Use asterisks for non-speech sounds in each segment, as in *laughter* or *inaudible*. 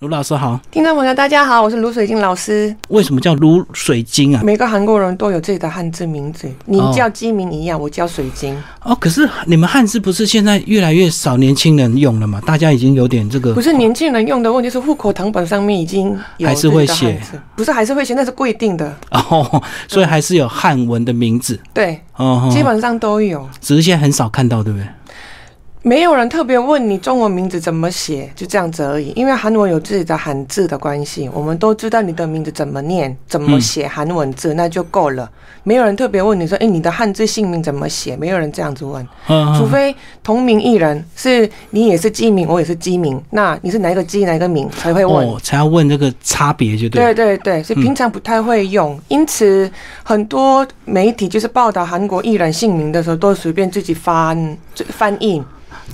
卢老师好，听众朋友大家好，我是卢水晶老师。为什么叫卢水晶啊？每个韩国人都有自己的汉字名字，你叫鸡鸣一样，我叫水晶。哦，可是你们汉字不是现在越来越少年轻人用了吗？大家已经有点这个，不是年轻人用的问题，是户口成本上面已经还是会写，不是还是会写，那是规定的。哦，所以还是有汉文的名字。对，哦，基本上都有，只是现在很少看到，对不对？没有人特别问你中文名字怎么写，就这样子而已。因为韩文有自己的汉字的关系，我们都知道你的名字怎么念、怎么写韩文字，那就够了。没有人特别问你说：“哎，你的汉字姓名怎么写？”没有人这样子问，除非同名艺人是你也是鸡名，我也是鸡名，那你是哪一个鸡哪一个名才会问，才要问这个差别就对。对对对，所以平常不太会用，因此很多媒体就是报道韩国艺人姓名的时候，都随便自己翻翻译。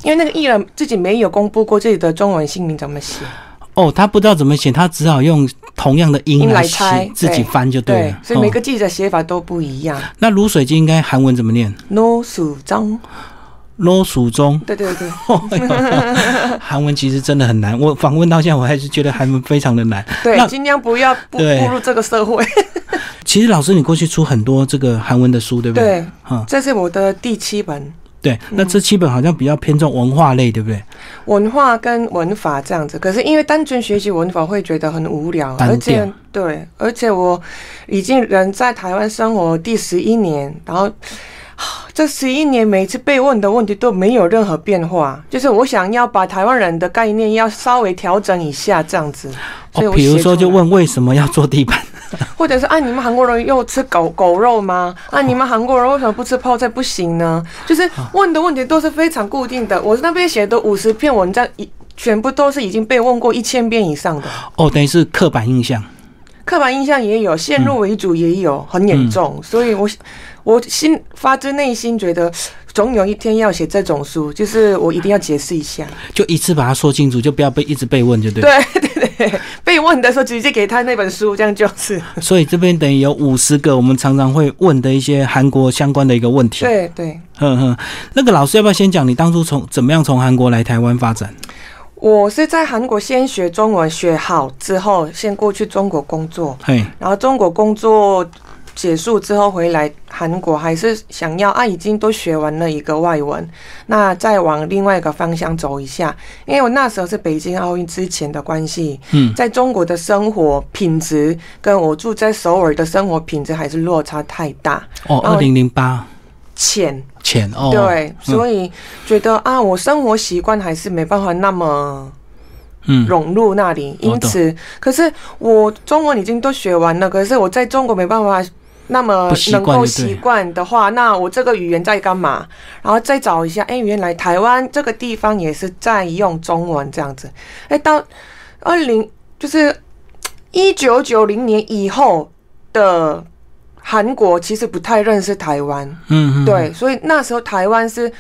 因为那个艺人自己没有公布过自己的中文姓名怎么写哦，他不知道怎么写，他只好用同样的音来猜，自己翻就对了。所以每个记者写法都不一样。那卤水晶应该韩文怎么念？no 蜀中，no 蜀中。对对对，*laughs* 韩文其实真的很难。我访问到现在，我还是觉得韩文非常的难。对，尽量不要步入这个社会。*laughs* 其实老师，你过去出很多这个韩文的书，对不对？对，嗯，这是我的第七本。对，那这七本好像比较偏重文化类，对不对？文化跟文法这样子，可是因为单纯学习文法会觉得很无聊，而且对，而且我已经人在台湾生活第十一年，然后这十一年每次被问的问题都没有任何变化，就是我想要把台湾人的概念要稍微调整一下这样子。哦，比如说就问为什么要做地板？*laughs* 或者是啊，你们韩国人又吃狗狗肉吗？啊，你们韩国人为什么不吃泡菜不行呢？就是问的问题都是非常固定的。我那边写的五十篇文章，一全部都是已经被问过一千遍以上的。哦，等于是刻板印象。刻板印象也有，先入为主也有，很严重。所以我我心发自内心觉得，总有一天要写这种书，就是我一定要解释一下，就一次把它说清楚，就不要被一直被问，就对。对 *laughs* 对对，被问的时候直接给他那本书，这样就是。所以这边等于有五十个我们常常会问的一些韩国相关的一个问题。对对，哼哼，那个老师要不要先讲你当初从怎么样从韩国来台湾发展？我是在韩国先学中文学好之后，先过去中国工作。嘿，然后中国工作结束之后回来韩国，还是想要啊，已经都学完了一个外文，那再往另外一个方向走一下。因为我那时候是北京奥运之前的关系，嗯，在中国的生活品质跟我住在首尔的生活品质还是落差太大。哦，二零零八。浅浅哦，对，所以觉得啊，我生活习惯还是没办法那么嗯融入那里，因此，可是我中文已经都学完了，可是我在中国没办法那么能够习惯的话，那我这个语言在干嘛？然后再找一下，哎，原来台湾这个地方也是在用中文这样子，哎，到二零就是一九九零年以后的。韩国其实不太认识台湾，嗯，对，所以那时候台湾是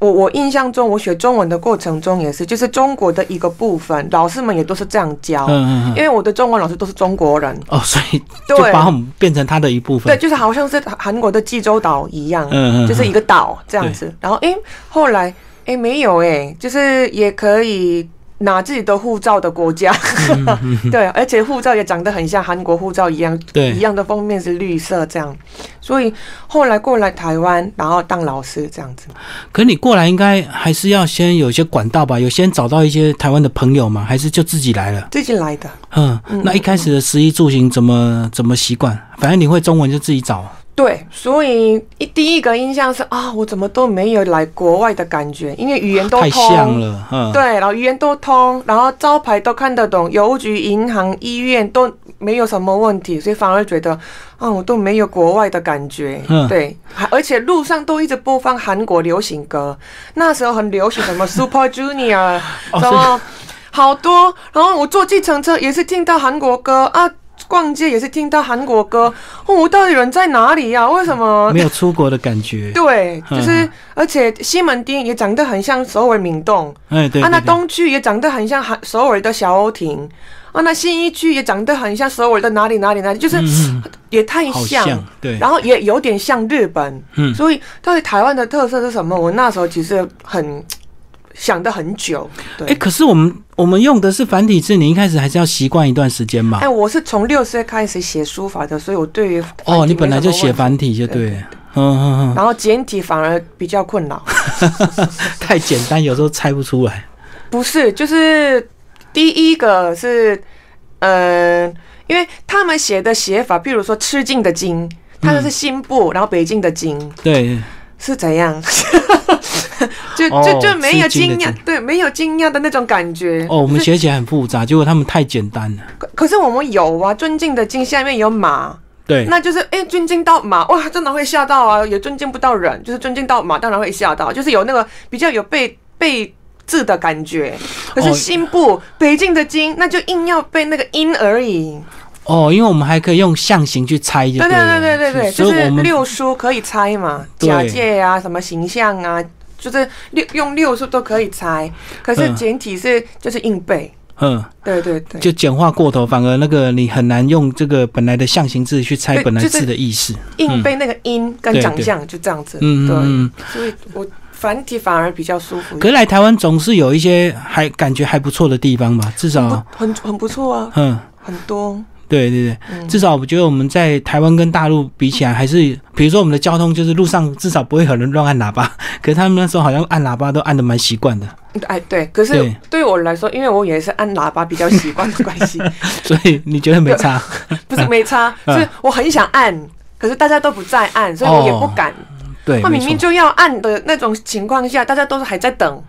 我我印象中，我学中文的过程中也是，就是中国的一个部分，老师们也都是这样教，嗯嗯因为我的中文老师都是中国人，哦，所以就把我们变成他的一部分，对，就是好像是韩国的济州岛一样，嗯嗯，就是一个岛这样子，然后哎，后来哎没有哎，就是也可以。拿自己的护照的国家，*laughs* 对，而且护照也长得很像韩国护照一样，对，一样的封面是绿色这样，所以后来过来台湾，然后当老师这样子。可你过来应该还是要先有一些管道吧？有先找到一些台湾的朋友吗？还是就自己来了？自己来的。嗯，那一开始的食衣住行怎么怎么习惯？反正你会中文就自己找。对，所以一第一个印象是啊，我怎么都没有来国外的感觉，因为语言都通，太像了，嗯，对，然后语言都通，然后招牌都看得懂，邮局、银行、医院都没有什么问题，所以反而觉得啊，我都没有国外的感觉，嗯，对，而且路上都一直播放韩国流行歌，那时候很流行什么 Super Junior，*laughs* 什么好多，然后我坐计程车也是听到韩国歌啊。逛街也是听到韩国歌，我到底人在哪里呀？为什么？没有出国的感觉？对，*laughs* 就是而且西门町也长得很像首尔明洞，哎对，啊那东区也长得很像韩首尔的小欧亭，啊那新一区也长得很像首尔的哪里哪里哪里，就是也太像，对，然后也有点像日本，嗯，所以到底台湾的特色是什么？我那时候其实很。想的很久。哎，可是我们我们用的是繁体字，你一开始还是要习惯一段时间嘛？哎，我是从六岁开始写书法的，所以我对于哦，你本来就写繁体就对，嗯嗯嗯，然后简体反而比较困扰，*laughs* 太简单，有时候猜不出来。不是，就是第一个是，嗯，因为他们写的写法，比如说吃进的金，它就是新部，然后北京的京，对。是怎样？*laughs* 就就就没有惊讶，对，没有惊讶的那种感觉。哦，我们写起来很复杂，结果他们太简单了。可可是我们有啊，尊敬的敬下面有马，对，那就是哎，尊敬到马，哇，真的会吓到啊！也尊敬不到人，就是尊敬到马，当然会吓到，就是有那个比较有被被字的感觉。可是新部北京的京，那就硬要背那个音而已。哦，因为我们还可以用象形去猜，就对对对对对对，就是六书可以猜嘛，假借啊，什么形象啊，就是六用六数都可以猜。可是简体是就是硬背，嗯，对对对，就简化过头，反而那个你很难用这个本来的象形字去猜本来字的意思，硬背那个音跟长相就这样子，嗯嗯，所以我繁体反而比较舒服。可是来台湾总是有一些还感觉还不错的地方吧，至少。很很不错啊，嗯，很多。对对对，至少我觉得我们在台湾跟大陆比起来，还是比如说我们的交通，就是路上至少不会有人乱按喇叭。*laughs* 可是他们那时候好像按喇叭都按的蛮习惯的。哎，对，可是对于我来说，因为我也是按喇叭比较习惯的关系，*laughs* 所以你觉得没差？*laughs* 不是没差，是我很想按，可是大家都不在按，所以我也不敢。对，他明明就要按的那种情况下，大家都是还在等，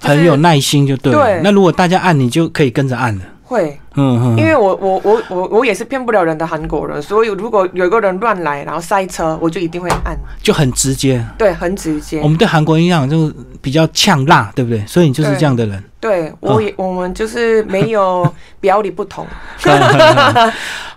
很有耐心就对。对，那如果大家按，你就可以跟着按了。会，嗯，因为我我我我我也是骗不了人的韩国人，所以如果有一个人乱来，然后塞车，我就一定会按，就很直接，对，很直接。我们对韩国人一样，就是比较呛辣，对不对？所以你就是这样的人。对，我也我们就是没有 *laughs* 表里不同。*laughs*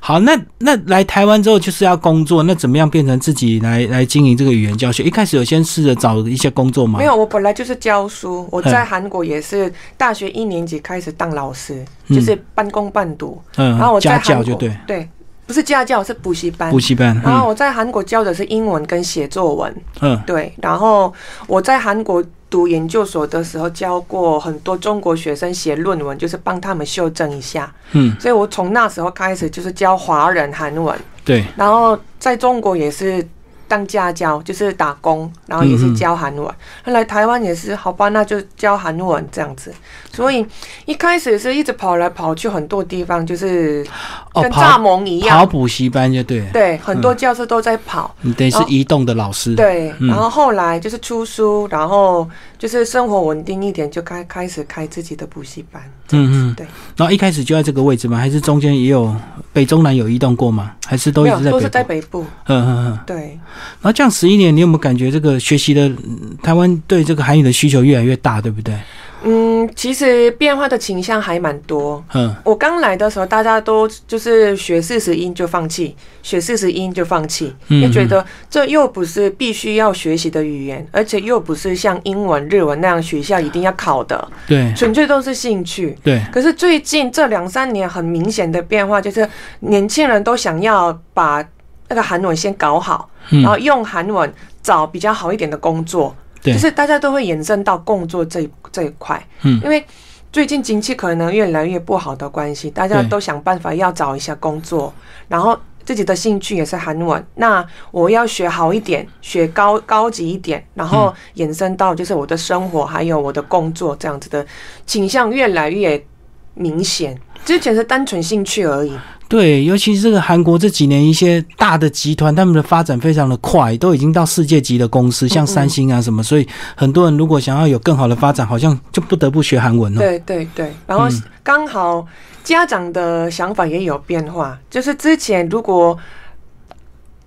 好，那那来台湾之后就是要工作，那怎么样变成自己来来经营这个语言教学？一开始有先试着找一些工作吗？没有，我本来就是教书，我在韩国也是大学一年级开始当老师，就是半工半读。嗯，然后我在韩国对对，不是家教是补习班，补习班。然后我在韩国教的是英文跟写作文。嗯，对，然后我在韩国。读研究所的时候教过很多中国学生写论文，就是帮他们修正一下。嗯，所以我从那时候开始就是教华人韩文。对，然后在中国也是。当家教就是打工，然后也是教韩文。后来台湾也是，好吧，那就教韩文这样子。所以一开始是一直跑来跑去很多地方，就是跟蚱蜢一样跑补习班就对。对，很多教室都在跑。你等于是移动的老师。对，然后后来就是出书，然后就是生活稳定一点，就开开始开自己的补习班。嗯嗯，对。然后一开始就在这个位置吗？还是中间也有北中南有移动过吗？还是都一直在？都是在北部。嗯嗯嗯，对。然后这样十一年，你有没有感觉这个学习的台湾对这个韩语的需求越来越大，对不对？嗯，其实变化的倾向还蛮多。嗯，我刚来的时候，大家都就是学四十音就放弃，学四十音就放弃，就觉得这又不是必须要学习的语言，而且又不是像英文、日文那样学校一定要考的。对，纯粹都是兴趣。对。可是最近这两三年很明显的变化，就是年轻人都想要把。那个韩文先搞好，然后用韩文找比较好一点的工作，就是大家都会延伸到工作这这一块。嗯，因为最近经济可能越来越不好的关系，大家都想办法要找一下工作，然后自己的兴趣也是韩文，那我要学好一点，学高高级一点，然后延伸到就是我的生活还有我的工作这样子的倾向越来越明显。之前是单纯兴趣而已。对，尤其是这个韩国这几年一些大的集团，他们的发展非常的快，都已经到世界级的公司，像三星啊什么，所以很多人如果想要有更好的发展，好像就不得不学韩文了。对对对，然后刚好家长的想法也有变化，就是之前如果。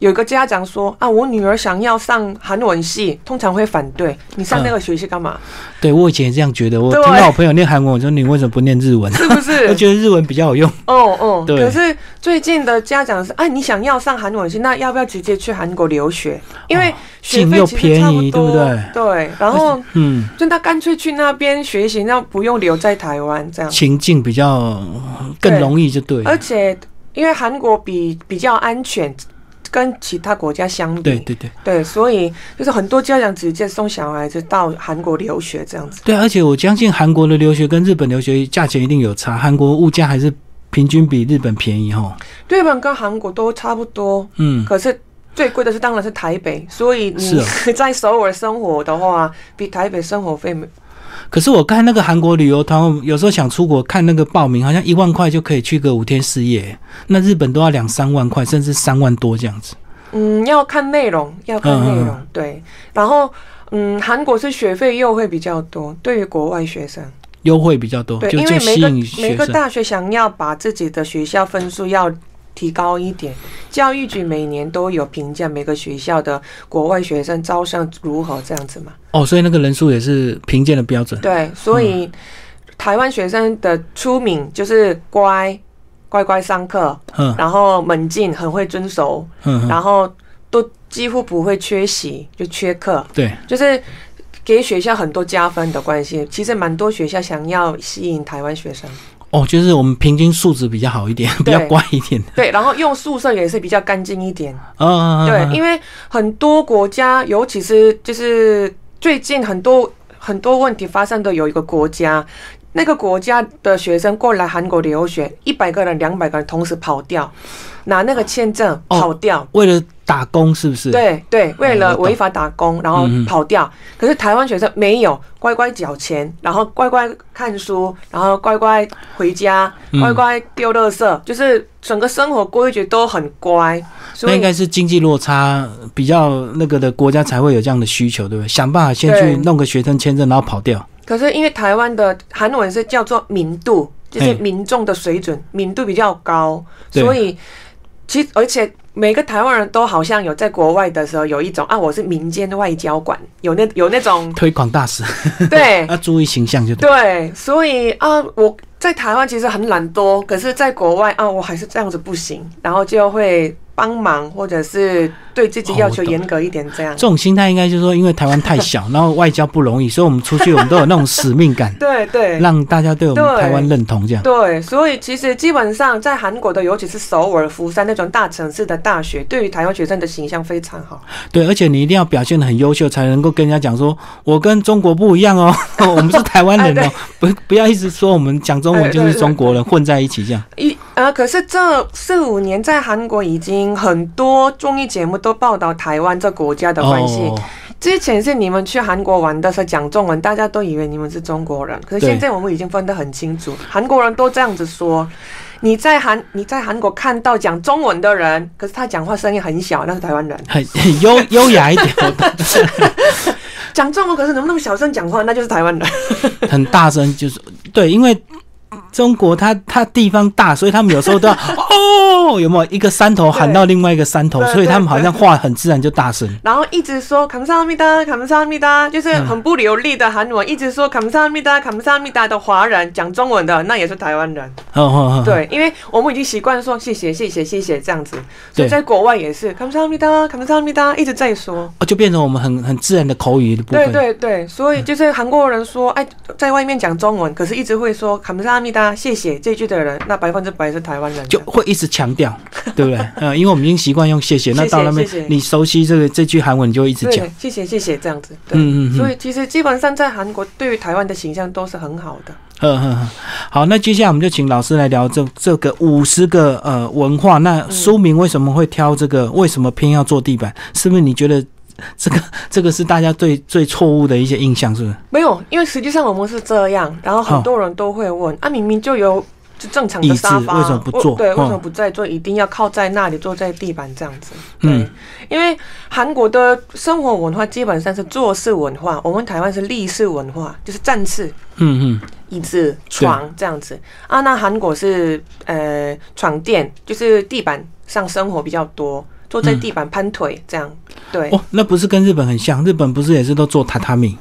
有个家长说啊，我女儿想要上韩文系，通常会反对你上那个学系干嘛？对我以前也这样觉得，我听到我朋友念韩文，我说你为什么不念日文？*laughs* 是不是？我觉得日文比较有用。哦哦，*laughs* 对。可是最近的家长是，哎，你想要上韩文系，那要不要直接去韩国留学？因为学费其实差不多，对不对？对。然后，嗯，就他干脆去那边学习，那不用留在台湾这样。情境比较更容易，就对。而且因为韩国比比较安全。跟其他国家相比，对对对对，所以就是很多家长直接送小孩子到韩国留学这样子。对，而且我相信韩国的留学跟日本留学价钱一定有差，韩国物价还是平均比日本便宜哈。日本跟韩国都差不多，嗯，可是最贵的是当然是台北，所以你 *laughs* 在首尔生活的话，比台北生活费。可是我看那个韩国旅游团，有时候想出国看那个报名，好像一万块就可以去个五天四夜。那日本都要两三万块，甚至三万多这样子。嗯，要看内容，要看内容。对，然后嗯，韩国是学费优惠比较多，对于国外学生优惠比较多。对，因为每个每个大学想要把自己的学校分数要。提高一点，教育局每年都有评价每个学校的国外学生招生如何这样子嘛？哦，所以那个人数也是评鉴的标准。对，所以台湾学生的出名就是乖，乖乖上课，嗯，然后门禁，很会遵守，嗯，然后都几乎不会缺席，就缺课。对，就是给学校很多加分的关系。其实蛮多学校想要吸引台湾学生。哦，就是我们平均素质比较好一点，比较乖一点。对，然后用宿舍也是比较干净一点。*laughs* 嗯，对，因为很多国家，尤其是就是最近很多很多问题发生的有一个国家，那个国家的学生过来韩国留学，一百个人、两百个人同时跑掉，拿那个签证跑掉，为了。打工是不是？对对，为了违法打工，然后跑掉。可是台湾学生没有乖乖缴钱，然后乖乖看书，然后乖乖回家，乖乖丢垃圾，就是整个生活规矩都很乖。那应该是经济落差比较那个的国家才会有这样的需求，对不对？想办法先去弄个学生签证，然后跑掉。可是因为台湾的韩文是叫做民度，就是民众的水准，民度比较高，所以其而且。每个台湾人都好像有在国外的时候有一种啊，我是民间的外交官，有那有那种 *laughs* 推广大使，对，*laughs* 要注意形象就对。所以啊，我在台湾其实很懒惰，可是在国外啊，我还是这样子不行，然后就会。帮忙，或者是对自己要求严格一点，这样。这种心态应该就是说，因为台湾太小，*laughs* 然后外交不容易，所以我们出去我们都有那种使命感。对对，让大家对我们台湾认同这样。对，所以其实基本上在韩国的，尤其是首尔、釜山那种大城市的大学，对于台湾学生的形象非常好。对，而且你一定要表现的很优秀，才能够跟人家讲说，我跟中国不一样哦，*laughs* 我们是台湾人哦，*laughs* 不不要一直说我们讲中文就是中国人混在一起这样。一呃，可是这四五年在韩国已经。很多综艺节目都报道台湾这国家的关系。之前是你们去韩国玩的时候讲中文，大家都以为你们是中国人。可是现在我们已经分得很清楚，韩国人都这样子说。你在韩你在韩国看到讲中文的人，可是他讲话声音很小，那是台湾人，*laughs* 很优优雅一点。*laughs* 讲中文可是能不能那么小声讲话，那就是台湾人。*laughs* 很大声就是对，因为。中国它它地方大，所以他们有时候都要 *laughs* 哦，有没有一个山头喊到另外一个山头，所以他们好像话很自然就大声，然后一直说卡姆萨米达卡姆萨米达，就是很不流利的韩文，一直说卡姆萨米达卡姆萨米达的华人讲中文的那也是台湾人，哦哦对，因为我们已经习惯说谢谢谢谢谢谢这样子，所以在国外也是卡姆萨米达卡姆萨米达一直在说，哦，就变成我们很很自然的口语的部分，对对对，所以就是韩国人说哎，在外面讲中文，可是一直会说卡姆萨米达。谢谢这句的人，那百分之百是台湾人，就会一直强调，对不对？*laughs* 呃，因为我们已经习惯用谢谢，那到那边你熟悉这个这句韩文，你就一直讲谢谢谢谢这样子。嗯嗯。所以其实基本上在韩国，对于台湾的形象都是很好的。嗯嗯。好，那接下来我们就请老师来聊这这个五十个呃文化。那书名为什么会挑这个？为什么偏要做地板？是不是你觉得？*laughs* 这个这个是大家最最错误的一些印象，是不是？没有，因为实际上我们是这样，然后很多人都会问啊，明明就有就正常的沙发，为什么不坐？对，为什么不在坐？一定要靠在那里，坐在地板这样子？嗯，因为韩国的生活文化基本上是坐式文化，我们台湾是立式文化，就是站式，嗯嗯，椅子、床这样子啊。那韩国是呃床垫，就是地板上生活比较多。坐在地板攀腿这样，对哦，那不是跟日本很像？日本不是也是都做榻榻米？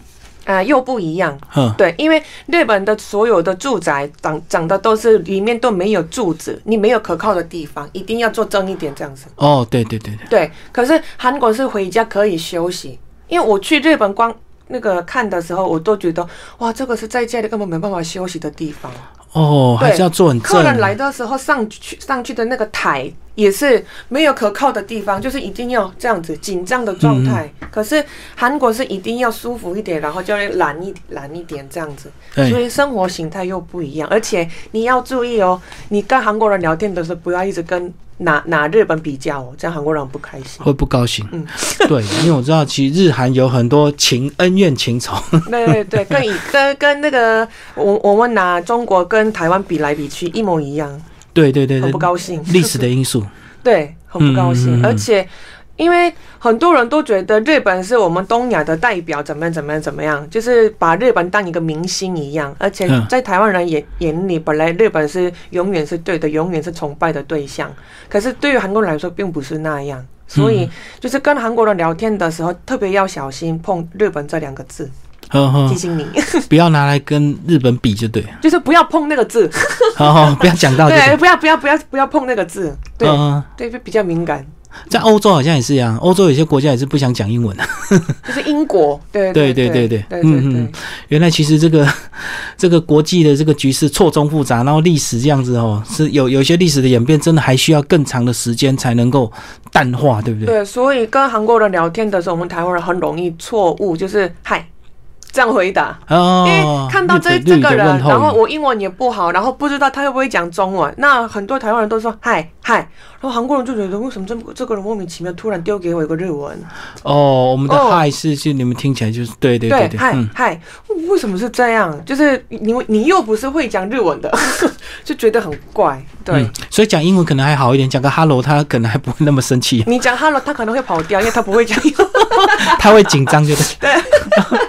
啊，又不一样。嗯，对，因为日本的所有的住宅长长的都是里面都没有柱子，你没有可靠的地方，一定要坐正一点这样子。哦，对对对对。对，可是韩国是回家可以休息，因为我去日本光那个看的时候，我都觉得哇，这个是在家里根本没办法休息的地方。哦，还是要坐很正。客人来的时候上去上去的那个台也是没有可靠的地方，就是一定要这样子紧张的状态。可是韩国是一定要舒服一点，然后就要懒一懒一点这样子。所以生活形态又不一样，而且你要注意哦，你跟韩国人聊天的时候不要一直跟。拿拿日本比较，这样韩国人不开心，会不高兴。嗯，*laughs* 对，因为我知道其实日韩有很多情恩怨情仇。*laughs* 对对对，跟跟跟那个我我们拿中国跟台湾比来比去一模一样。对对对，很不高兴。历史的因素。*laughs* 对，很不高兴，而且。因为很多人都觉得日本是我们东亚的代表，怎么样怎么样怎么样，就是把日本当一个明星一样。而且在台湾人眼眼里，本来日本是永远是对的，永远是崇拜的对象。可是对于韩国人来说，并不是那样。所以就是跟韩国人聊天的时候，特别要小心碰日本这两个字。提醒你，*laughs* 不要拿来跟日本比，就对。就是不要碰那个字。*laughs* 好，不要讲到。*laughs* 对，不要不要不要不要碰那个字。对，对，比较敏感。在欧洲好像也是一样，欧洲有些国家也是不想讲英文的。*laughs* 就是英国，对对对对对，嗯嗯，原来其实这个这个国际的这个局势错综复杂，然后历史这样子哦，是有有些历史的演变，真的还需要更长的时间才能够淡化，对不对？对，所以跟韩国人聊天的时候，我们台湾人很容易错误，就是嗨。这样回答，因为看到这这个人，然后我英文也不好，然后不知道他会不会讲中文。那很多台湾人都说嗨嗨，然后韩国人就觉得为什么这这个人莫名其妙突然丢给我一个日文？哦，我们的嗨是是你们听起来就是对对对对嗨嗨，为什么是这样？就是你你又不是会讲日文的，*laughs* 就觉得很怪。对，所以讲英文可能还好一点，讲个 hello 他可能还不会那么生气。你讲 hello 他可能会跑掉，因为他不会讲英文，*laughs* 他会紧张，就 *laughs* 对。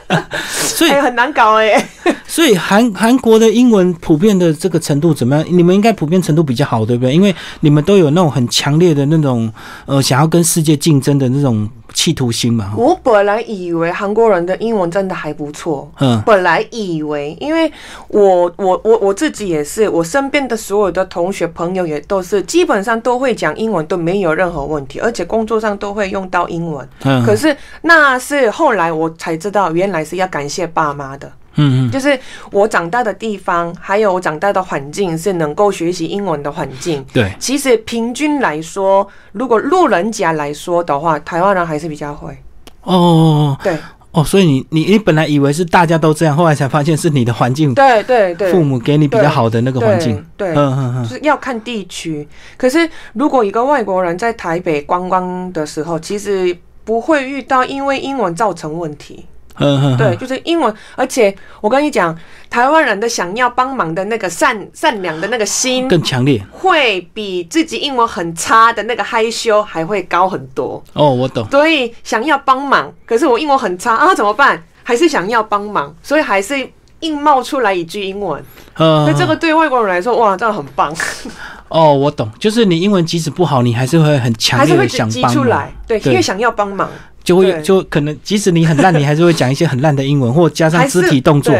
对。所以很难搞哎。*laughs* 所以韩韩国的英文普遍的这个程度怎么样？你们应该普遍程度比较好，对不对？因为你们都有那种很强烈的那种呃，想要跟世界竞争的那种。企图心嘛，我本来以为韩国人的英文真的还不错，嗯，本来以为，因为我我我我自己也是，我身边的所有的同学朋友也都是基本上都会讲英文，都没有任何问题，而且工作上都会用到英文，嗯，可是那是后来我才知道，原来是要感谢爸妈的。嗯嗯，就是我长大的地方，还有我长大的环境是能够学习英文的环境。对，其实平均来说，如果路人甲来说的话，台湾人还是比较会。哦，对，哦，所以你你你本来以为是大家都这样，后来才发现是你的环境。对对对，父母给你比较好的那个环境。对，嗯嗯嗯，就是要看地区。可是如果一个外国人在台北观光的时候，其实不会遇到因为英文造成问题。对，就是英文，而且我跟你讲，台湾人的想要帮忙的那个善善良的那个心更强烈，会比自己英文很差的那个害羞还会高很多。哦，我懂。所以想要帮忙，可是我英文很差啊，怎么办？还是想要帮忙，所以还是硬冒出来一句英文。那这个对外国人来说，哇，真的很棒。哦，我懂，就是你英文即使不好，你还是会很强烈的想帮忙，对，因为想要帮忙。就会就可能，即使你很烂，你还是会讲一些很烂的英文，或加上肢体动作，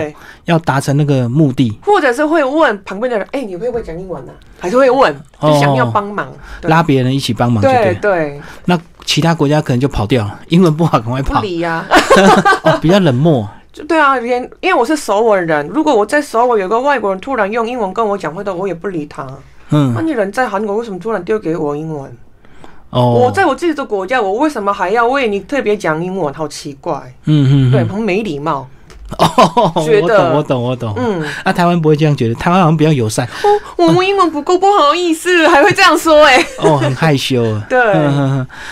要达成那个目的。或者是会问旁边的人：“哎，你会不会讲英文呢？”还是会问，就想要帮忙，拉别人一起帮忙。对对。那其他国家可能就跑掉了，英文不好，赶快跑。不理呀。*laughs* 哦，比较冷漠。就对啊，连因为我是首尔人，如果我在首尔有个外国人突然用英文跟我讲话的，我也不理他。嗯。那你人在韩国，为什么突然丢给我英文？我在我自己的国家，我为什么还要为你特别讲英文？好奇怪，嗯嗯，对，很没礼貌。哦，我懂，我懂，我懂。嗯，那台湾不会这样觉得，台湾好像比较友善。哦，我们英文不够，不好意思，还会这样说哎。哦，很害羞。*laughs* 对，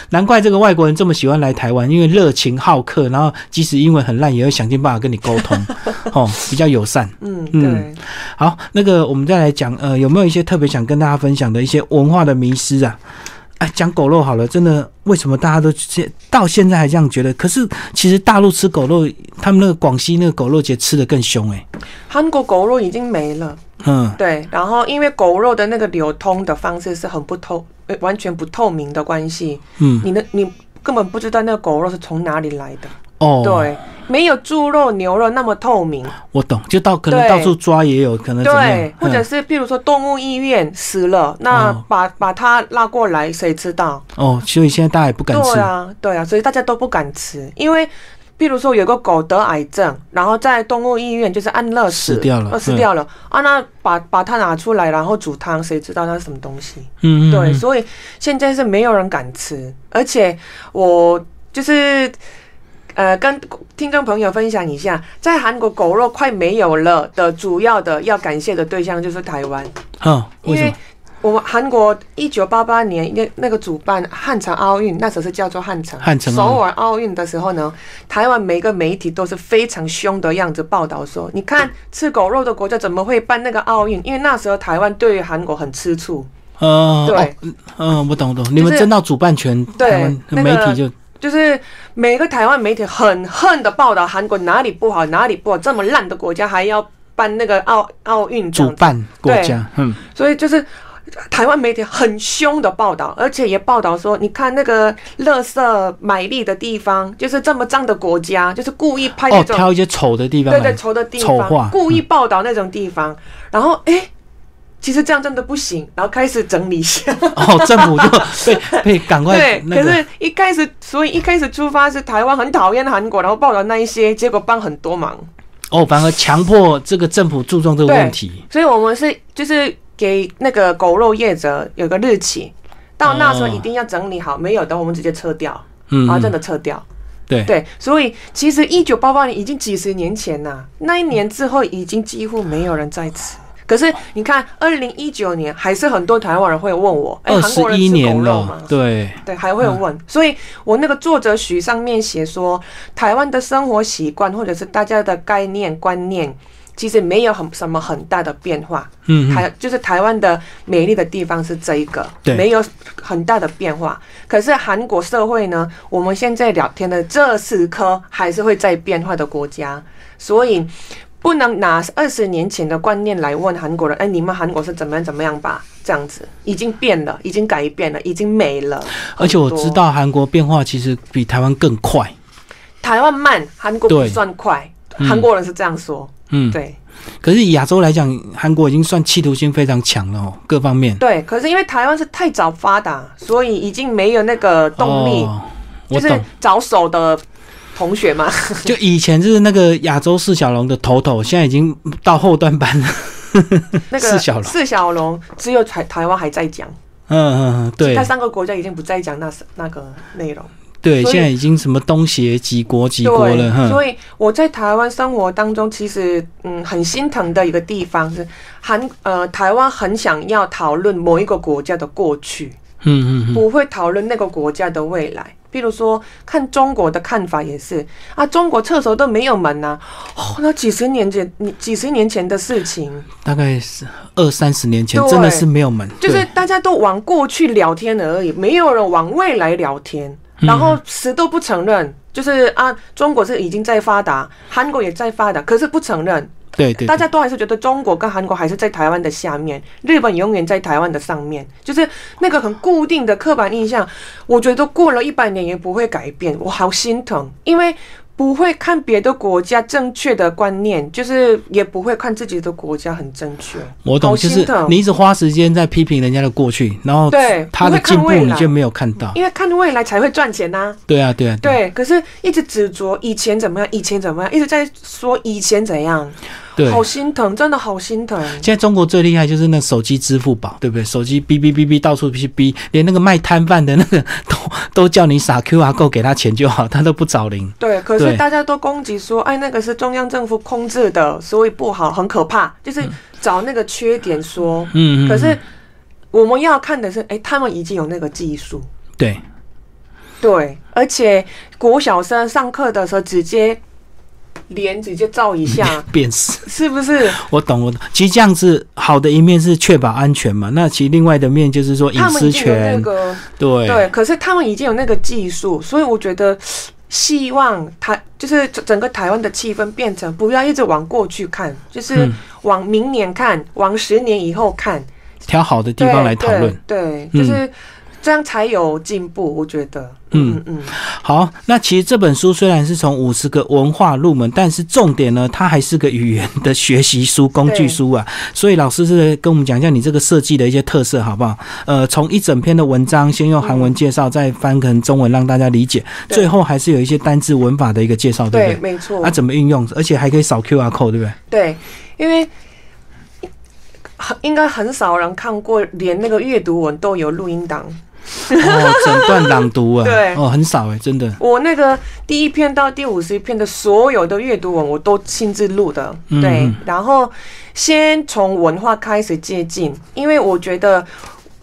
难怪这个外国人这么喜欢来台湾，因为热情好客，然后即使英文很烂，也会想尽办法跟你沟通。*laughs* 哦，比较友善。嗯嗯。好，那个我们再来讲，呃，有没有一些特别想跟大家分享的一些文化的迷失啊？哎，讲狗肉好了，真的，为什么大家都现到现在还这样觉得？可是其实大陆吃狗肉，他们那个广西那个狗肉节吃的更凶哎。韩国狗肉已经没了，嗯，对。然后因为狗肉的那个流通的方式是很不透，完全不透明的关系，嗯，你的你根本不知道那个狗肉是从哪里来的。哦，对，没有猪肉、牛肉那么透明。我懂，就到可能到处抓也有可能。对，或者是譬如说动物医院死了，那把把它拉过来，谁知道？哦，所以现在大家也不敢吃。对啊，对啊，所以大家都不敢吃，因为比如说有个狗得癌症，然后在动物医院就是安乐死死掉了，死掉了啊，那把把它拿出来，然后煮汤，谁知道它是什么东西？嗯嗯，对，所以现在是没有人敢吃，而且我就是呃跟听众朋友分享一下，在韩国狗肉快没有了的主要的要感谢的对象就是台湾，嗯，为什么？我们韩国一九八八年那那个主办汉城奥运，那时候是叫做汉城。汉城。首尔奥运的时候呢，台湾每个媒体都是非常凶的样子报道说，你看吃狗肉的国家怎么会办那个奥运？因为那时候台湾对于韩国很吃醋。嗯，对，嗯，我懂我懂。你们争到主办权，台湾媒体就就是每个台湾媒体很恨的报道韩国哪里不好哪里不好，这么烂的国家还要办那个奥奥运主办国家，嗯，所以就是。台湾媒体很凶的报道，而且也报道说，你看那个垃圾买力的地方，就是这么脏的国家，就是故意拍那种挑一些丑的地方，对对，丑的地方，故意报道那种地方。然后，哎，其实这样真的不行，然后开始整理一下。哦，政府就被 *laughs* 被赶快对，可是一开始，所以一开始出发是台湾很讨厌韩国，然后报道那一些，结果帮很多忙。哦，反而强迫这个政府注重这个问题。所以我们是就是。给那个狗肉业者有个日期，到那时候一定要整理好，没有的我们直接撤掉，嗯然后真的撤掉。对对，所以其实一九八八年已经几十年前了，那一年之后已经几乎没有人在吃。可是你看，二零一九年还是很多台湾人会问我，哎，韩国人吃狗肉吗？对对，还会问。所以我那个作者许上面写说，台湾的生活习惯或者是大家的概念观念。其实没有很什么很大的变化，嗯，台就是台湾的美丽的地方是这一个，没有很大的变化。可是韩国社会呢，我们现在聊天的这四颗还是会在变化的国家，所以不能拿二十年前的观念来问韩国人，哎，你们韩国是怎么样怎么样吧？这样子已经变了，已经改变了，已经没了。而且我知道韩国变化其实比台湾更快，台湾慢，韩国不算快，韩国人是这样说。嗯，对。可是亚洲来讲，韩国已经算企图心非常强了哦，各方面。对，可是因为台湾是太早发达，所以已经没有那个动力，就是早手的同学嘛。*laughs* 就以前就是那个亚洲四小龙的头头，现在已经到后段班了。那个 *laughs* 四小龙，四小龙只有台台湾还在讲。嗯嗯嗯，对。他三个国家已经不再讲那那个内容。对，现在已经什么东协几国几国了哈。所以我在台湾生活当中，其实嗯很心疼的一个地方是韩呃台湾很想要讨论某一个国家的过去，嗯嗯，不会讨论那个国家的未来。比如说看中国的看法也是啊，中国厕所都没有门呐，哦，那几十年前你几十年前的事情，大概是二三十年前，真的是没有门，就是大家都往过去聊天而已，没有人往未来聊天。然后死都不承认，就是啊，中国是已经在发达，韩国也在发达，可是不承认。对对，大家都还是觉得中国跟韩国还是在台湾的下面，日本永远在台湾的上面，就是那个很固定的刻板印象。我觉得过了一百年也不会改变，我好心疼，因为。不会看别的国家正确的观念，就是也不会看自己的国家很正确。我懂，就是你一直花时间在批评人家的过去，然后对他的进步你就没有看到。因为看未来才会赚钱呐。对啊，对啊，对。可是一直执着以前怎么样，以前怎么样，一直在说以前怎样。好心疼，真的好心疼。现在中国最厉害就是那手机支付宝，对不对？手机哔哔哔哔到处哔哔，连那个卖摊贩的那个 *laughs* 都都叫你撒 Q R 够给他钱就好，他都不找零。对，可是大家都攻击说，哎，那个是中央政府控制的，所以不好，很可怕，就是找那个缺点说。嗯嗯。可是我们要看的是，哎，他们已经有那个技术。对。对，而且国小生上课的时候直接。脸直接照一下，*laughs* 辨识是不是？我懂，我懂。其实这样子好的一面是确保安全嘛，那其实另外的面就是说隐私权。那个对。对，可是他们已经有那个技术，所以我觉得希望台就是整个台湾的气氛变成不要一直往过去看，就是往明年看，往十年以后看，挑好的地方来讨论。对，就是这样才有进步，我觉得。嗯嗯，好，那其实这本书虽然是从五十个文化入门，但是重点呢，它还是个语言的学习书、工具书啊。所以老师是跟我们讲一下你这个设计的一些特色，好不好？呃，从一整篇的文章，先用韩文介绍，再翻成中文让大家理解，最后还是有一些单字文法的一个介绍，对不对？没错。那怎么运用？而且还可以扫 Q R code，对不对？对，因为很应该很少人看过，连那个阅读文都有录音档。哦，整段朗读啊，对，哦，很少哎，真的。我那个第一篇到第五十篇的所有的阅读文，我都亲自录的，对。然后先从文化开始接近，因为我觉得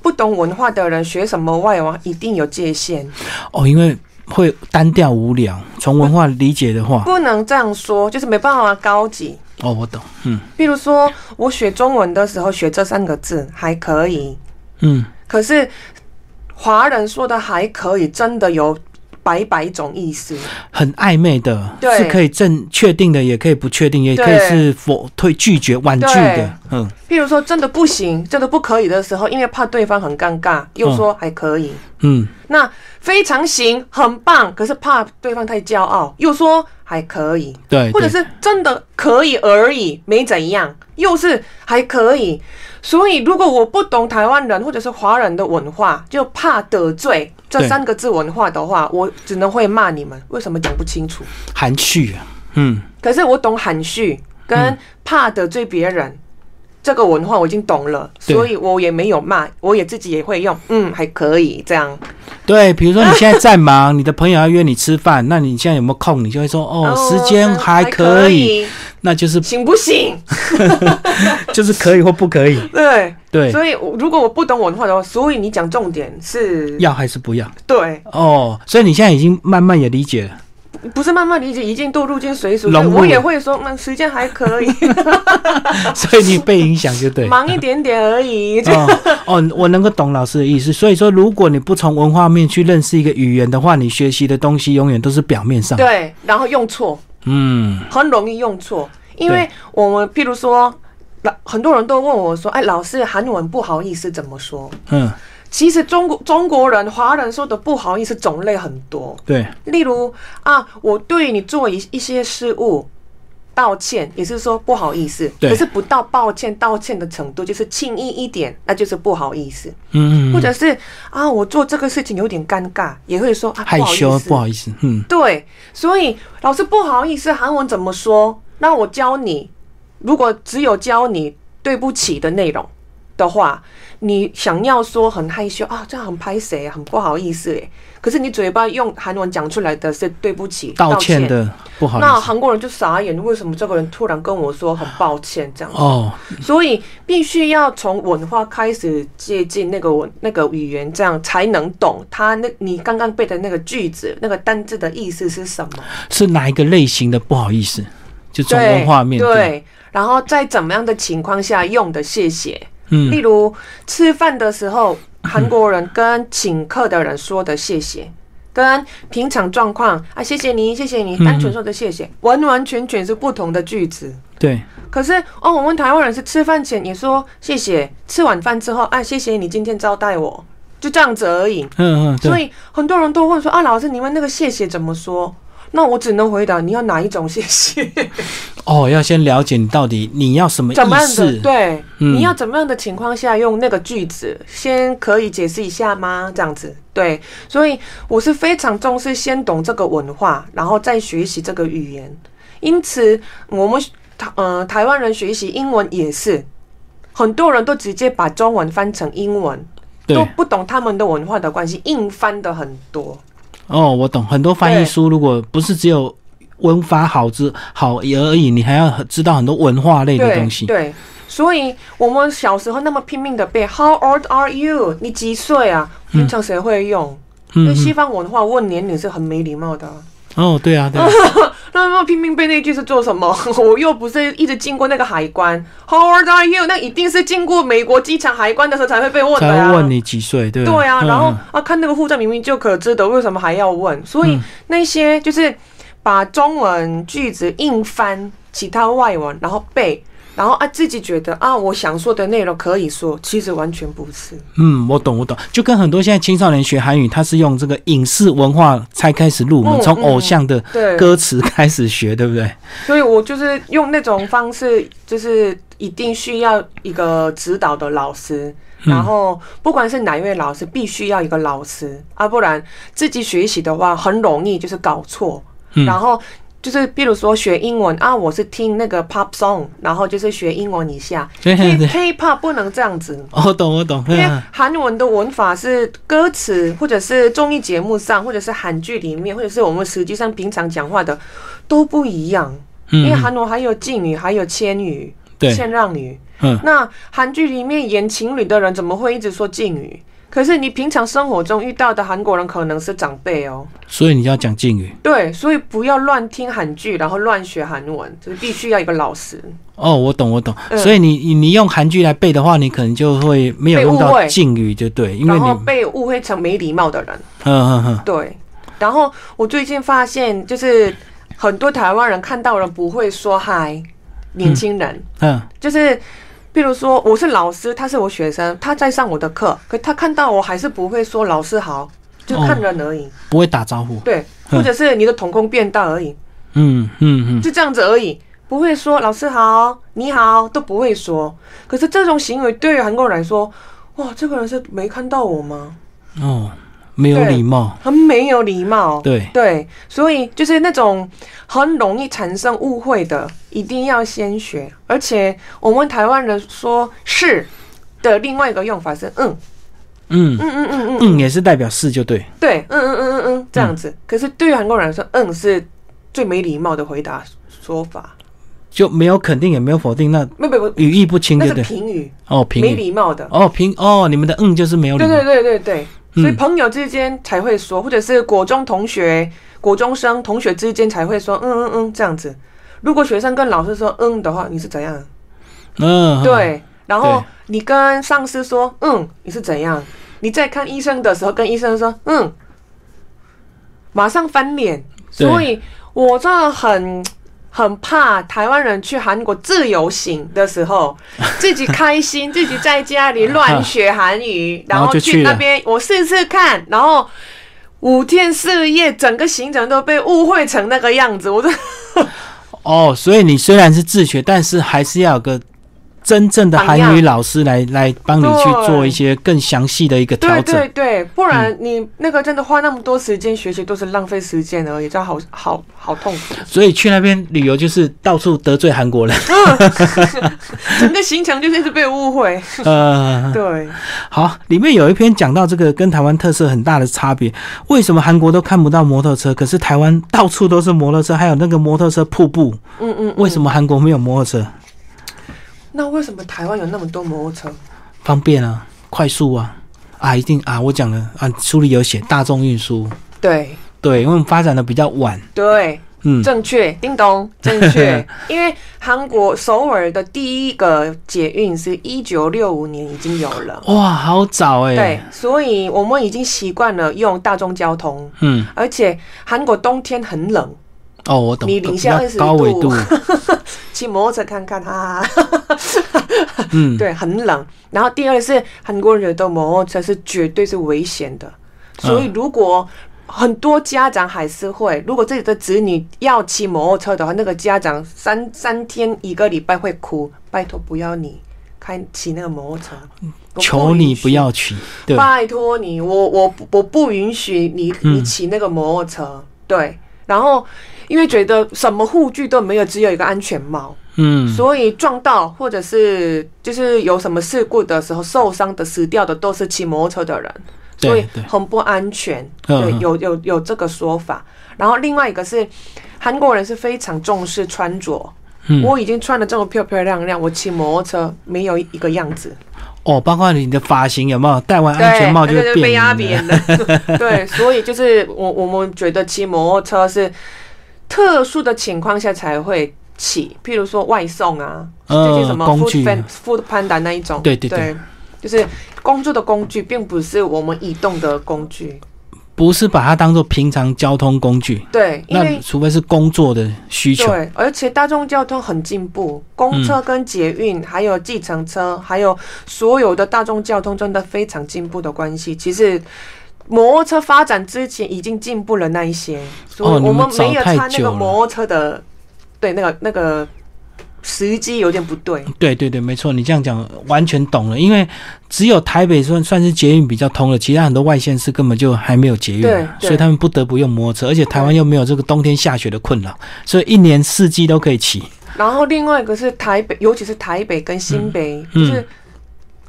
不懂文化的人学什么外文一定有界限。哦，因为会单调无聊。从文化理解的话，不能这样说，就是没办法高级。哦，我懂，嗯。比如说我学中文的时候学这三个字还可以，嗯，可是。华人说的还可以，真的有百百种意思，很暧昧的，是可以正确定的，也可以不确定，也可以是否退拒绝婉拒的。嗯，譬如说真的不行，真的不可以的时候，因为怕对方很尴尬，又说还可以。嗯，那非常行，很棒，可是怕对方太骄傲，又说还可以。对，或者是真的可以而已，没怎样，又是还可以。所以，如果我不懂台湾人或者是华人的文化，就怕得罪这三个字文化的话，我只能会骂你们为什么讲不清楚，含蓄啊，嗯。可是我懂含蓄跟怕得罪别人这个文化，我已经懂了，所以我也没有骂，我也自己也会用，嗯，还可以这样。对，比如说你现在在忙，你的朋友要约你吃饭，那你现在有没有空？你就会说哦，时间还可以。那就是行不行？*laughs* 就是可以或不可以。对对，所以如果我不懂文化的话，所以你讲重点是要还是不要？对哦，所以你现在已经慢慢也理解了。不是慢慢理解，已经都入进随俗。我也会说，那时间还可以。*laughs* 所以你被影响就对，*laughs* 忙一点点而已。哦，我能够懂老师的意思。所以说，如果你不从文化面去认识一个语言的话，你学习的东西永远都是表面上。对，然后用错。嗯，很容易用错，因为我们譬如说，老很多人都问我说：“哎，老师，韩文不好意思怎么说？”嗯，其实中国中国人、华人说的不好意思种类很多。对，例如啊，我对你做一一些失误。道歉也是说不好意思，可是不到抱歉道歉的程度，就是轻易一点，那就是不好意思。嗯，或者是啊，我做这个事情有点尴尬，也会说害羞，不好意思。嗯，对，所以老师不好意思，韩文怎么说？那我教你，如果只有教你对不起的内容的话，你想要说很害羞啊，这样很拍谁，很不好意思哎。可是你嘴巴用韩文讲出来的是对不起，道歉的不好。那韩国人就傻眼，为什么这个人突然跟我说很抱歉这样？哦，所以必须要从文化开始接近那个文那个语言，这样才能懂他那你刚刚背的那个句子那个单字的意思是什么？是哪一个类型的不好意思？就从文化面对，然后在怎么样的情况下用的谢谢？嗯，例如吃饭的时候。韩国人跟请客的人说的谢谢，跟平常状况啊，谢谢你，谢谢你，单纯说的谢谢，完完全全是不同的句子。对。可是哦，我们台湾人是吃饭前也说谢谢，吃晚饭之后啊，谢谢你今天招待我，就这样子而已。嗯嗯。所以很多人都问说啊，老师，你们那个谢谢怎么说？那我只能回答你要哪一种谢谢？*laughs* 哦，要先了解你到底你要什么意思？对，你要怎么样的情况下用那个句子？先可以解释一下吗？这样子，对，所以我是非常重视先懂这个文化，然后再学习这个语言。因此，我们台呃台湾人学习英文也是，很多人都直接把中文翻成英文，都不懂他们的文化的关系，硬翻的很多。哦，我懂。很多翻译书，如果不是只有文法好之好而已，你还要知道很多文化类的东西。对，所以我们小时候那么拼命的背 “How old are you？” 你几岁啊？平常谁会用？因为西方文化问年龄是很没礼貌的。哦，对啊，对啊。*laughs* 那么拼命背那句是做什么？*laughs* 我又不是一直经过那个海关。How old are you？那一定是经过美国机场海关的时候才会被问的呀。问你几岁？对。对啊，然后啊，看那个护照明明就可知的，为什么还要问？所以那些就是把中文句子硬翻其他外文，然后背，然后啊，自己觉得啊，我想说的内容可以说，其实完全不是。嗯，我懂，我懂，就跟很多现在青少年学韩语，他是用这个影视文化才开始入门，从偶像的歌词开始学，对不对？所以我就是用那种方式，就是一定需要一个指导的老师，然后不管是哪一位老师，必须要一个老师啊，不然自己学习的话很容易就是搞错，然后。就是，比如说学英文啊，我是听那个 pop song，然后就是学英文一下。K K pop 不能这样子。我懂，我懂。因为韩文的文法是歌词，或者是综艺节目上，或者是韩剧里面，或者是我们实际上平常讲话的都不一样。因为韩文还有敬语，还有谦语、谦让语。嗯。那韩剧里面演情侣的人怎么会一直说敬语？可是你平常生活中遇到的韩国人可能是长辈哦，所以你要讲敬语。对，所以不要乱听韩剧，然后乱学韩文，就是必须要一个老师。哦，我懂，我懂。所以你你用韩剧来背的话，你可能就会没有用到敬语，就对，因为你被误会成没礼貌的人。嗯嗯嗯。对。然后我最近发现，就是很多台湾人看到人不会说嗨，年轻人，嗯，就是。譬如说，我是老师，他是我学生，他在上我的课，可他看到我还是不会说老师好，就看人而已，不会打招呼。对，或者是你的瞳孔变大而已。嗯嗯嗯，就这样子而已，不会说老师好，你好都不会说。可是这种行为对于韩国人来说，哇，这个人是没看到我吗？哦。没有礼貌，很没有礼貌。对。对，所以就是那种很容易产生误会的，一定要先学。而且我们台湾人说是的另外一个用法是嗯。嗯。嗯嗯嗯嗯嗯，也是代表是就对。对，嗯。嗯。嗯。嗯。嗯。这样子。可是对于韩国人来说，嗯。是最没礼貌的回答说法，就没有肯定也没有否定，那语义不清，那是评语哦，评没礼貌的哦，评哦，你们的嗯。就是没有礼貌，对对对对对。所以朋友之间才会说，或者是国中同学、国中生同学之间才会说，嗯嗯嗯这样子。如果学生跟老师说嗯的话，你是怎样？嗯，对。然后你跟上司说嗯，你是怎样？你在看医生的时候跟医生说嗯，马上翻脸。所以我真的很。很怕台湾人去韩国自由行的时候，*laughs* 自己开心，自己在家里乱学韩语，*laughs* 然后去那边我试试看，然后五天四夜，整个行程都被误会成那个样子，我都哦，所以你虽然是自学，但是还是要有个。真正的韩语老师来来帮你去做一些更详细的一个调整，对对对，不然你那个真的花那么多时间学习都是浪费时间而已，这样好好好痛苦。所以去那边旅游就是到处得罪韩国人，*laughs* 整个行程就是被误会。呃，对。好，里面有一篇讲到这个跟台湾特色很大的差别，为什么韩国都看不到摩托车，可是台湾到处都是摩托车，还有那个摩托车瀑布。嗯嗯，为什么韩国没有摩托车？那为什么台湾有那么多摩托车？方便啊，快速啊，啊，一定啊，我讲了啊，书里有写大众运输。对对，因为发展的比较晚。对，嗯，正确，叮咚，正确。*laughs* 因为韩国首尔的第一个捷运是一九六五年已经有了。哇，好早哎。对，所以我们已经习惯了用大众交通。嗯，而且韩国冬天很冷。哦，我懂。你零下二十度，*laughs* 骑摩托车看看哈。*laughs* 嗯，对，很冷。然后第二是韩国人的摩托车是绝对是危险的，所以如果很多家长还是会，如果自己的子女要骑摩托车的话，那个家长三三天一个礼拜会哭，拜托不要你开骑那个摩托车，求你不要骑，拜托你，我我我不允许你你骑那个摩托车，对，然后。因为觉得什么护具都没有，只有一个安全帽，嗯，所以撞到或者是就是有什么事故的时候受伤的、死掉的都是骑摩托车的人，所以很不安全。对，有有有这个说法。然后另外一个是韩国人是非常重视穿着，我已经穿的这么漂漂亮亮，我骑摩托车没有一个样子。哦，包括你的发型有没有戴完安全帽就被压扁的？*laughs* 对，所以就是我我们觉得骑摩托车是。特殊的情况下才会起，譬如说外送啊，这些什么 food food panda 那一种，对对对，就是工作的工具，并不是我们移动的工具。不是把它当做平常交通工具。对，那除非是工作的需求。对，而且大众交通很进步，公车跟捷运，还有计程车，还有所有的大众交通真的非常进步的关系。其实摩托车发展之前已经进步了那一些，所以我们没有差那个摩托车的，对，那个那个。时机有点不对，对对对，没错，你这样讲完全懂了。因为只有台北算算是捷运比较通了，其他很多外县市根本就还没有捷运，所以他们不得不用摩托车。而且台湾又没有这个冬天下雪的困扰，所以一年四季都可以骑。然后另外一个是台北，尤其是台北跟新北，就是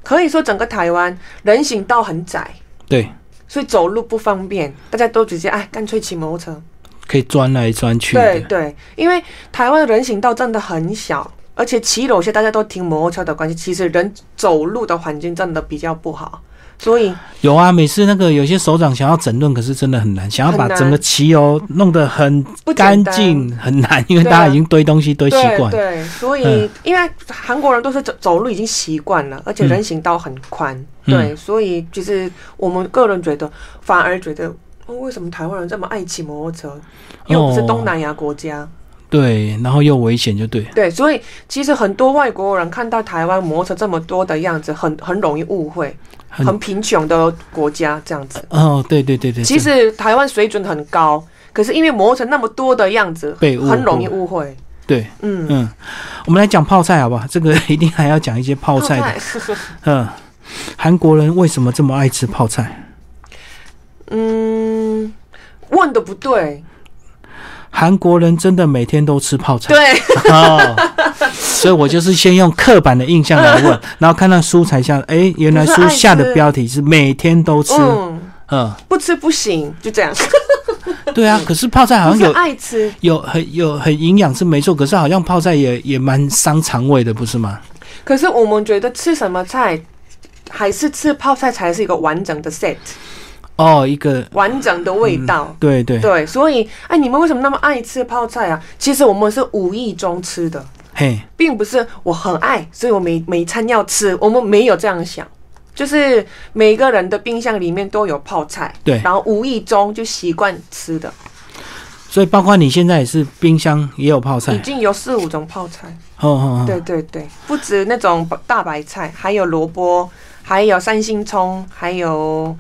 可以说整个台湾人行道很窄，对，所以走路不方便，大家都直接哎，干脆骑摩托车。可以钻来钻去。对对，因为台湾的人行道真的很小，而且骑楼些大家都停摩托车的关系，其实人走路的环境真的比较不好。所以有啊，每次那个有些首长想要整顿，可是真的很难，想要把整个骑楼弄得很干净很难，因为大家已经堆东西堆习惯。对，所以因为韩国人都是走走路已经习惯了，而且人行道很宽，对，所以其实我们个人觉得，反而觉得。为什么台湾人这么爱骑摩托车？又不是东南亚国家，对，然后又危险，就对。对，所以其实很多外国人看到台湾摩托车这么多的样子，很很容易误会，很贫穷的国家这样子。哦，对对对对。其实台湾水准很高，可是因为磨成那么多的样子，被很容易误会。对，嗯嗯，我们来讲泡菜好不好？这个 *laughs* 一定还要讲一些泡菜的。*laughs* 嗯，韩国人为什么这么爱吃泡菜？嗯，问的不对。韩国人真的每天都吃泡菜？对，*laughs* 所以我就是先用刻板的印象来问，*laughs* 然后看到书才下，哎，原来书下的标题是每天都吃，嗯，不吃不行，就这样。*laughs* 对啊，可是泡菜好像有爱吃，有很有很营养是没错，可是好像泡菜也也蛮伤肠胃的，不是吗？可是我们觉得吃什么菜，还是吃泡菜才是一个完整的 set。哦，一个完整的味道，对对。对，所以哎，你们为什么那么爱吃泡菜啊？其实我们是无意中吃的，嘿，并不是我很爱，所以我每每餐要吃，我们没有这样想，就是每个人的冰箱里面都有泡菜，对，然后无意中就习惯吃的，所以包括你现在也是冰箱也有泡菜，已经有四五种泡菜，哦哦，对对对，不止那种大白菜，还有萝卜，还有三星葱，还有。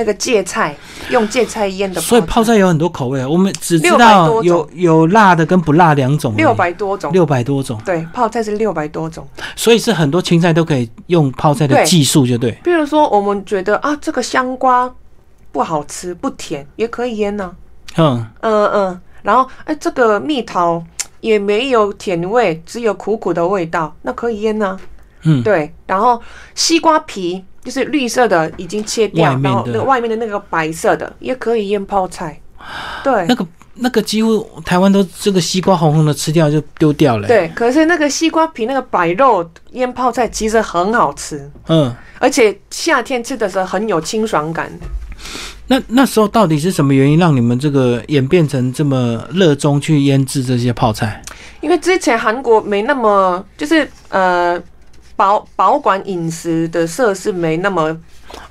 那个芥菜用芥菜腌的，所以泡菜有很多口味。我们只知道有有辣的跟不辣两种，六百多种，六百多种。对，泡菜是六百多种，所以是很多青菜都可以用泡菜的技术，就对。比如说，我们觉得啊，这个香瓜不好吃，不甜，也可以腌呢。嗯嗯嗯，然后哎，这个蜜桃也没有甜味，只有苦苦的味道，那可以腌呢。嗯，对。然后西瓜皮。就是绿色的已经切掉，然后那个外面的那个白色的也可以腌泡菜。对，那个那个几乎台湾都这个西瓜红红的吃掉就丢掉了。对，可是那个西瓜皮那个白肉腌泡菜其实很好吃。嗯，而且夏天吃的时候很有清爽感。那那时候到底是什么原因让你们这个演变成这么热衷去腌制这些泡菜？因为之前韩国没那么就是呃。保保管饮食的设施没那么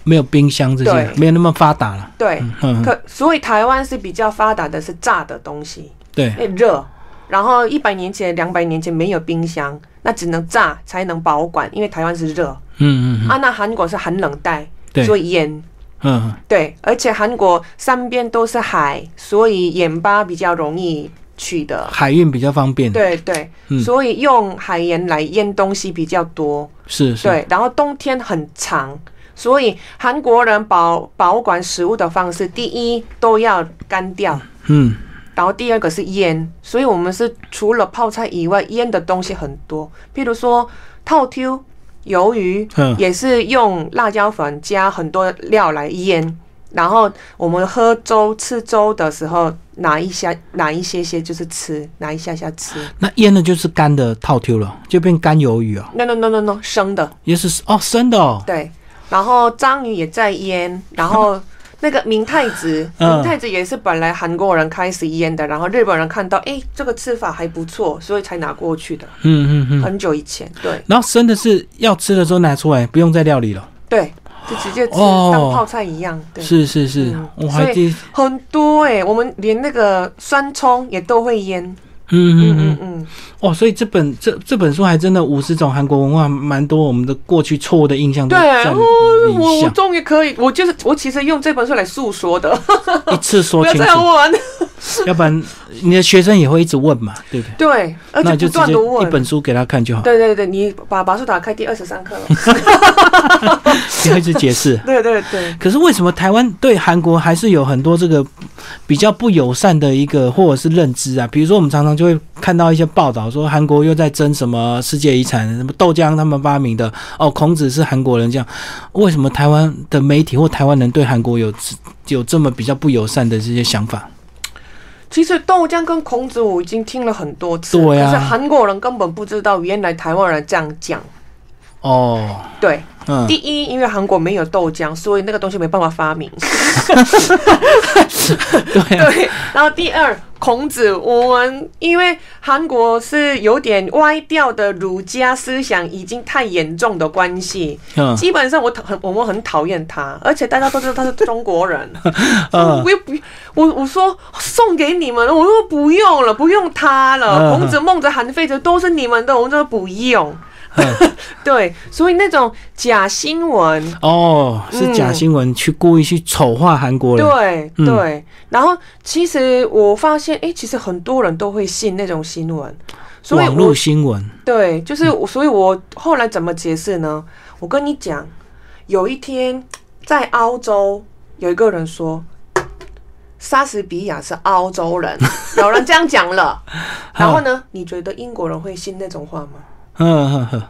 没有冰箱这些没有那么发达了。对，可所以台湾是比较发达的是炸的东西。对，热。然后一百年前、两百年前没有冰箱，那只能炸才能保管，因为台湾是热。嗯嗯。啊，那韩国是寒冷带，所以腌。嗯。对，而且韩国三边都是海，所以盐巴比较容易。取的。海运比较方便，对对，所以用海盐来腌东西比较多，是是，对。然后冬天很长，所以韩国人保保管食物的方式，第一都要干掉，嗯，然后第二个是腌，所以我们是除了泡菜以外，腌的东西很多，譬如说套丢鱿鱼，也是用辣椒粉加很多料来腌。然后我们喝粥吃粥的时候，拿一下拿一些些就是吃，拿一下下吃。那腌的就是干的套丢了，就变干鱿鱼啊。No no no no no，生的也是哦，生的哦。对，然后章鱼也在腌，然后 *laughs* 那个明太子，明太子也是本来韩国人开始腌的，然后日本人看到哎这个吃法还不错，所以才拿过去的。嗯嗯嗯，很久以前对。然后生的是要吃的时候拿出来，不用再料理了。对。就直接吃当泡菜一样。对，是是是，我还记很多哎，我们连那个酸葱也都会腌。嗯嗯嗯嗯，哦，所以这本这这本书还真的五十种韩国文化，蛮多我们的过去错误的印象。对，我我终于可以，我就是我其实用这本书来诉说的，一次说清楚。*laughs* 不要这样问，*laughs* 要不然你的学生也会一直问嘛，对不对？对，那就直接一本书给他看就好。对对对，你把把书打开第二十三课了，*laughs* 你会一直解释。*laughs* 对对对。可是为什么台湾对韩国还是有很多这个比较不友善的一个或者是认知啊？比如说我们常常就会看到一些报道说韩国又在争什么世界遗产，什么豆浆他们发明的哦，孔子是韩国人这样。为什么台湾的媒体或台湾人对韩国有有这么比较不友善的这些想法？其实豆浆跟孔子我已经听了很多次，可是韩国人根本不知道原来台湾人这样讲。哦，对，第一，因为韩国没有豆浆，所以那个东西没办法发明。对，然后第二。孔子，我们因为韩国是有点歪掉的儒家思想，已经太严重的关系。嗯，基本上我很我们很讨厌他，而且大家都知道他是中国人。*laughs* 嗯，我又不，我我说送给你们，我说不用了，不用他了。孔子、孟子、韩非子都是你们的，我们说不用。*laughs* 对，所以那种假新闻哦，是假新闻，去故意去丑化韩国人。对对，然后其实我发现，哎，其实很多人都会信那种新闻，网络新闻。对，就是所以，我后来怎么解释呢？我跟你讲，有一天在澳洲有一个人说，莎士比亚是澳洲人，有人这样讲了。*laughs* 然后呢，你觉得英国人会信那种话吗？嗯哼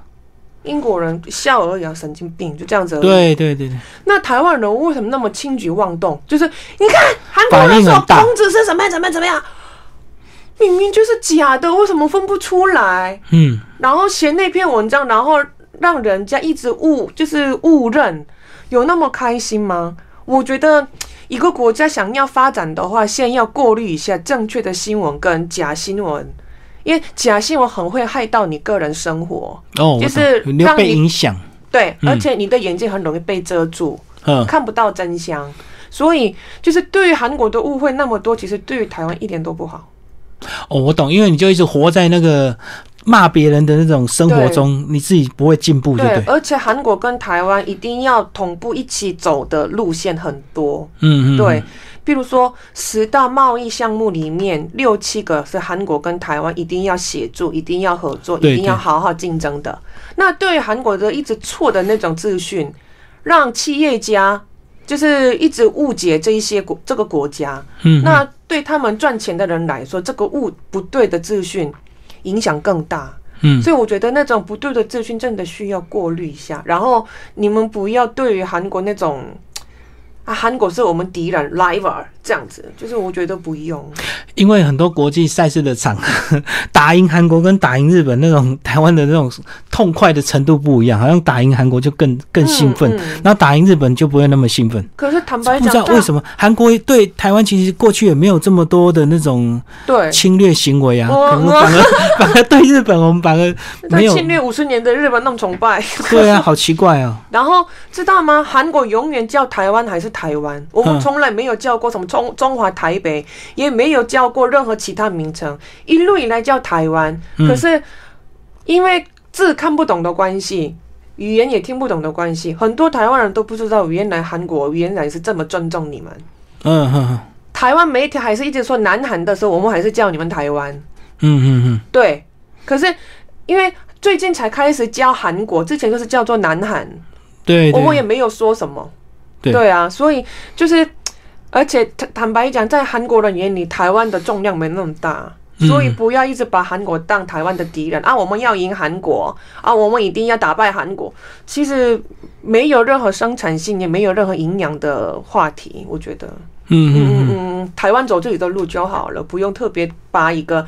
英国人笑而已啊，神经病，就这样子。对对对对。那台湾人为什么那么轻举妄动？就是你看韩国人说孔子是什么怎么怎么样，明明就是假的，为什么分不出来？嗯。然后写那篇文章，然后让人家一直误，就是误认，有那么开心吗？我觉得一个国家想要发展的话，先要过滤一下正确的新闻跟假新闻。因为假新闻很会害到你个人生活，哦，就是被影响，对，而且你的眼睛很容易被遮住，嗯，看不到真相，所以就是对于韩国的误会那么多，其实对于台湾一点都不好。哦，我懂，因为你就一直活在那个骂别人的那种生活中，你自己不会进步，对不对？而且韩国跟台湾一定要同步一起走的路线很多，嗯嗯，对。譬如说，十大贸易项目里面，六七个是韩国跟台湾一定要协助、一定要合作、一定要好好竞争的。那对于韩国的一直错的那种资讯，让企业家就是一直误解这一些国这个国家。嗯，那对他们赚钱的人来说，这个误不对的资讯影响更大。嗯，所以我觉得那种不对的资讯真的需要过滤一下。然后你们不要对于韩国那种。韩国是我们敌人，rival 这样子，就是我觉得不用。因为很多国际赛事的场，*laughs* 打赢韩国跟打赢日本那种台湾的那种痛快的程度不一样，好像打赢韩国就更更兴奋，然后打赢日本就不会那么兴奋。可是坦白讲，不知道为什么韩国对台湾其实过去也没有这么多的那种对侵略行为啊，可能反而 *laughs* 反而对日本我们反而 *laughs* 没有侵略五十年的日本那么崇拜。对啊，好奇怪啊。然后知道吗？韩国永远叫台湾还是？台湾，我们从来没有叫过什么中中华台北，也没有叫过任何其他名称，一路以来叫台湾。可是因为字看不懂的关系，语言也听不懂的关系，很多台湾人都不知道原来韩国原来是这么尊重你们。嗯哼，台湾媒体还是一直说南韩的时候，我们还是叫你们台湾。嗯嗯嗯，对。可是因为最近才开始叫韩国，之前就是叫做南韩。对，我们也没有说什么。对啊，所以就是，而且坦坦白讲，在韩国人眼里，台湾的重量没那么大，所以不要一直把韩国当台湾的敌人啊！我们要赢韩国啊！我们一定要打败韩国。其实没有任何生产性，也没有任何营养的话题，我觉得。嗯嗯嗯嗯，台湾走自己的路就好了，不用特别把一个。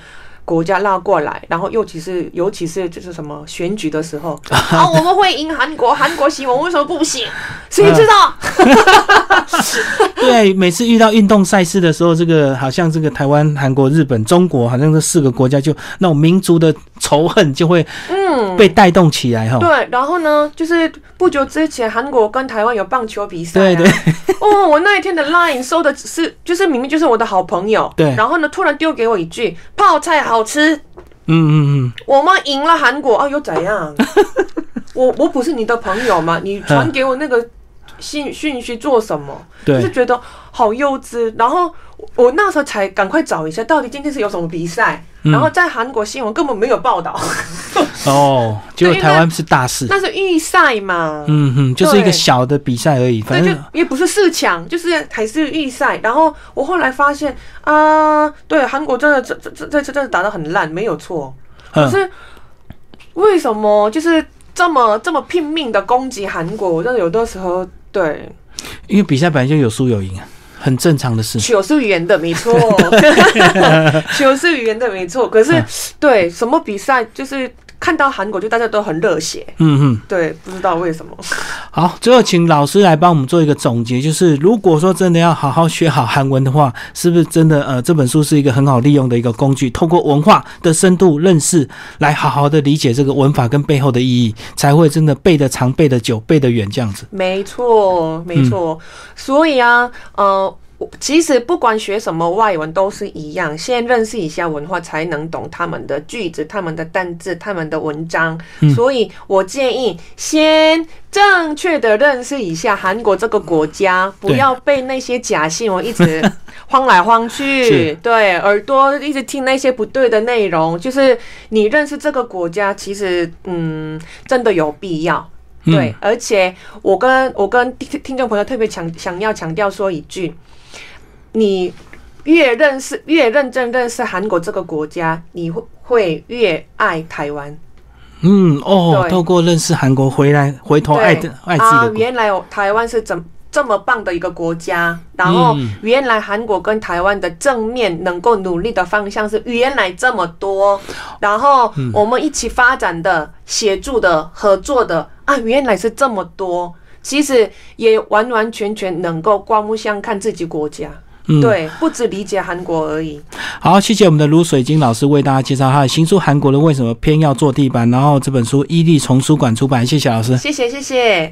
国家拉过来，然后尤其是尤其是就是什么选举的时候，啊，*laughs* 我们会赢韩国，韩国行，我们为什么不行？谁知道？*laughs* 对每次遇到运动赛事的时候，这个好像这个台湾、韩国、日本、中国，好像这四个国家就那种民族的仇恨就会嗯被带动起来哈。对，然后呢，就是不久之前韩国跟台湾有棒球比赛，对对。*laughs* 哦，我那一天的 line 收的是就是明明就是我的好朋友，对。然后呢，突然丢给我一句泡菜好吃，嗯嗯嗯，我们赢了韩国啊，又怎样？*laughs* 我我不是你的朋友嘛？你传给我那个。讯讯息做什么？就是觉得好幼稚。然后我那时候才赶快找一下，到底今天是有什么比赛。然后在韩国新闻根本没有报道。*laughs* 哦，结果台湾是大事。那是预赛嘛？嗯哼，就是一个小的比赛而已。反正也不是四强，就是还是预赛。然后我后来发现啊，对，韩国真的这这这次真的打的很烂，没有错。可是为什么就是这么这么拼命的攻击韩国？我真的有的时候。对，因为比赛本来就有输有赢啊，很正常的事。球是圆的，没错。球是圆的，没错。可是，对什么比赛就是。看到韩国就大家都很热血，嗯哼，对，不知道为什么。好，最后请老师来帮我们做一个总结，就是如果说真的要好好学好韩文的话，是不是真的呃这本书是一个很好利用的一个工具？透过文化的深度认识，来好好的理解这个文法跟背后的意义，才会真的背得长、背得久、背得远这样子。没错，没错。所以啊，呃。其实不管学什么外文都是一样，先认识一下文化，才能懂他们的句子、他们的单字、他们的文章。所以我建议先正确的认识一下韩国这个国家，不要被那些假新闻一直 *laughs* 晃来晃去。对，耳朵一直听那些不对的内容。就是你认识这个国家，其实嗯，真的有必要。对，而且我跟我跟听听众朋友特别强想要强调说一句。你越认识、越认真认识韩国这个国家，你会会越爱台湾。嗯哦，透过认识韩国回来，回头爱的爱自己的。原来台湾是怎这么棒的一个国家，然后原来韩国跟台湾的正面能够努力的方向是原来这么多，然后我们一起发展的、协助的、合作的啊，原来是这么多。其实也完完全全能够刮目相看自己国家。对，不止理解韩国而已。好，谢谢我们的卢水晶老师为大家介绍他的新书《韩国人为什么偏要做地板》，然后这本书伊利丛书馆出版。谢谢老师，谢谢谢谢。